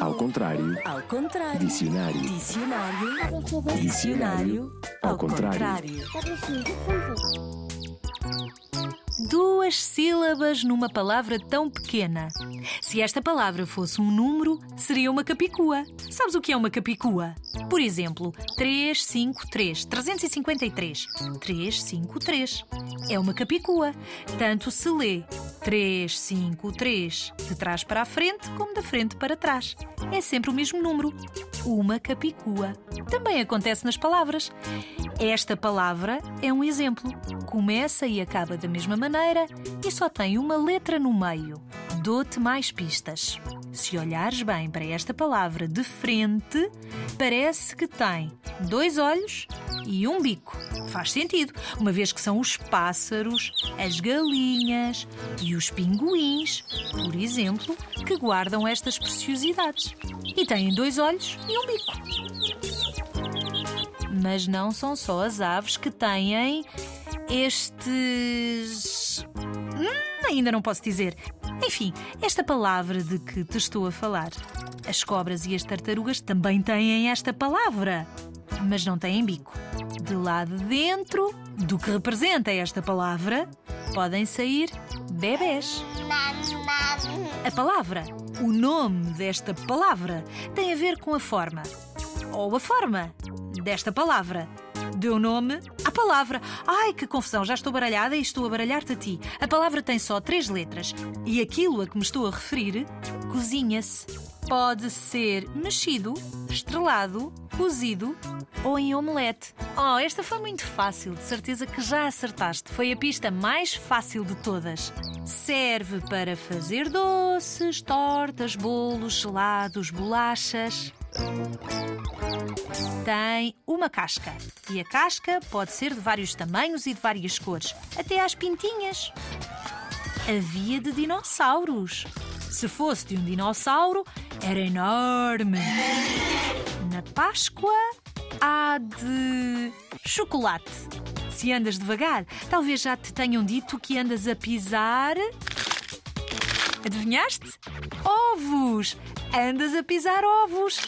Ao contrário. Ao contrário. Dicionário. Dicionário. Dicionário. Ao contrário. Duas sílabas numa palavra tão pequena. Se esta palavra fosse um número, seria uma capicua. Sabes o que é uma capicua? Por exemplo, 353, 353. 353. É uma capicua. Tanto se lê 353 de trás para a frente como da frente para trás. É sempre o mesmo número. Uma capicua. Também acontece nas palavras. Esta palavra é um exemplo. Começa e acaba da mesma maneira e só tem uma letra no meio. Dou-te mais pistas. Se olhares bem para esta palavra de frente, parece que tem dois olhos e um bico. Faz sentido, uma vez que são os pássaros, as galinhas e os pinguins, por exemplo, que guardam estas preciosidades. E têm dois olhos e um bico. Mas não são só as aves que têm estes. Hum, ainda não posso dizer. Enfim, esta palavra de que te estou a falar. As cobras e as tartarugas também têm esta palavra, mas não têm bico. De lá de dentro do que representa esta palavra, podem sair bebés. A palavra, o nome desta palavra, tem a ver com a forma. Ou a forma desta palavra deu nome à palavra. Ai, que confusão, já estou baralhada e estou a baralhar-te a ti. A palavra tem só três letras e aquilo a que me estou a referir cozinha-se. Pode ser mexido, estrelado, cozido ou em omelete. Oh, esta foi muito fácil, de certeza que já acertaste. Foi a pista mais fácil de todas. Serve para fazer doces, tortas, bolos, gelados, bolachas tem uma casca. E a casca pode ser de vários tamanhos e de várias cores, até às pintinhas. Havia de dinossauros. Se fosse de um dinossauro, era enorme. Na Páscoa, há de chocolate. Se andas devagar, talvez já te tenham dito que andas a pisar. Adivinhaste? Ovos! Andas a pisar ovos.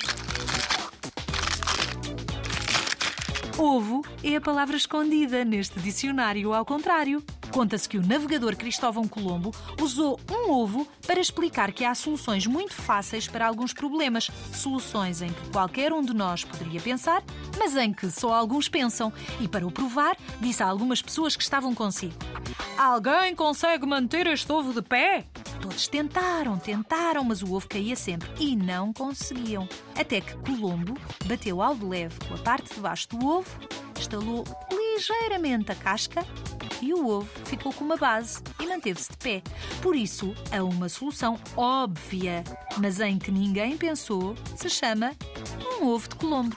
Ovo é a palavra escondida neste dicionário ao contrário. Conta-se que o navegador Cristóvão Colombo usou um ovo para explicar que há soluções muito fáceis para alguns problemas. Soluções em que qualquer um de nós poderia pensar, mas em que só alguns pensam. E para o provar, disse a algumas pessoas que estavam consigo: Alguém consegue manter este ovo de pé? Todos tentaram, tentaram, mas o ovo caía sempre e não conseguiam. Até que Colombo bateu ao de leve com a parte de baixo do ovo, estalou ligeiramente a casca e o ovo ficou com uma base e manteve-se de pé. Por isso, há uma solução óbvia, mas em que ninguém pensou, se chama um ovo de Colombo.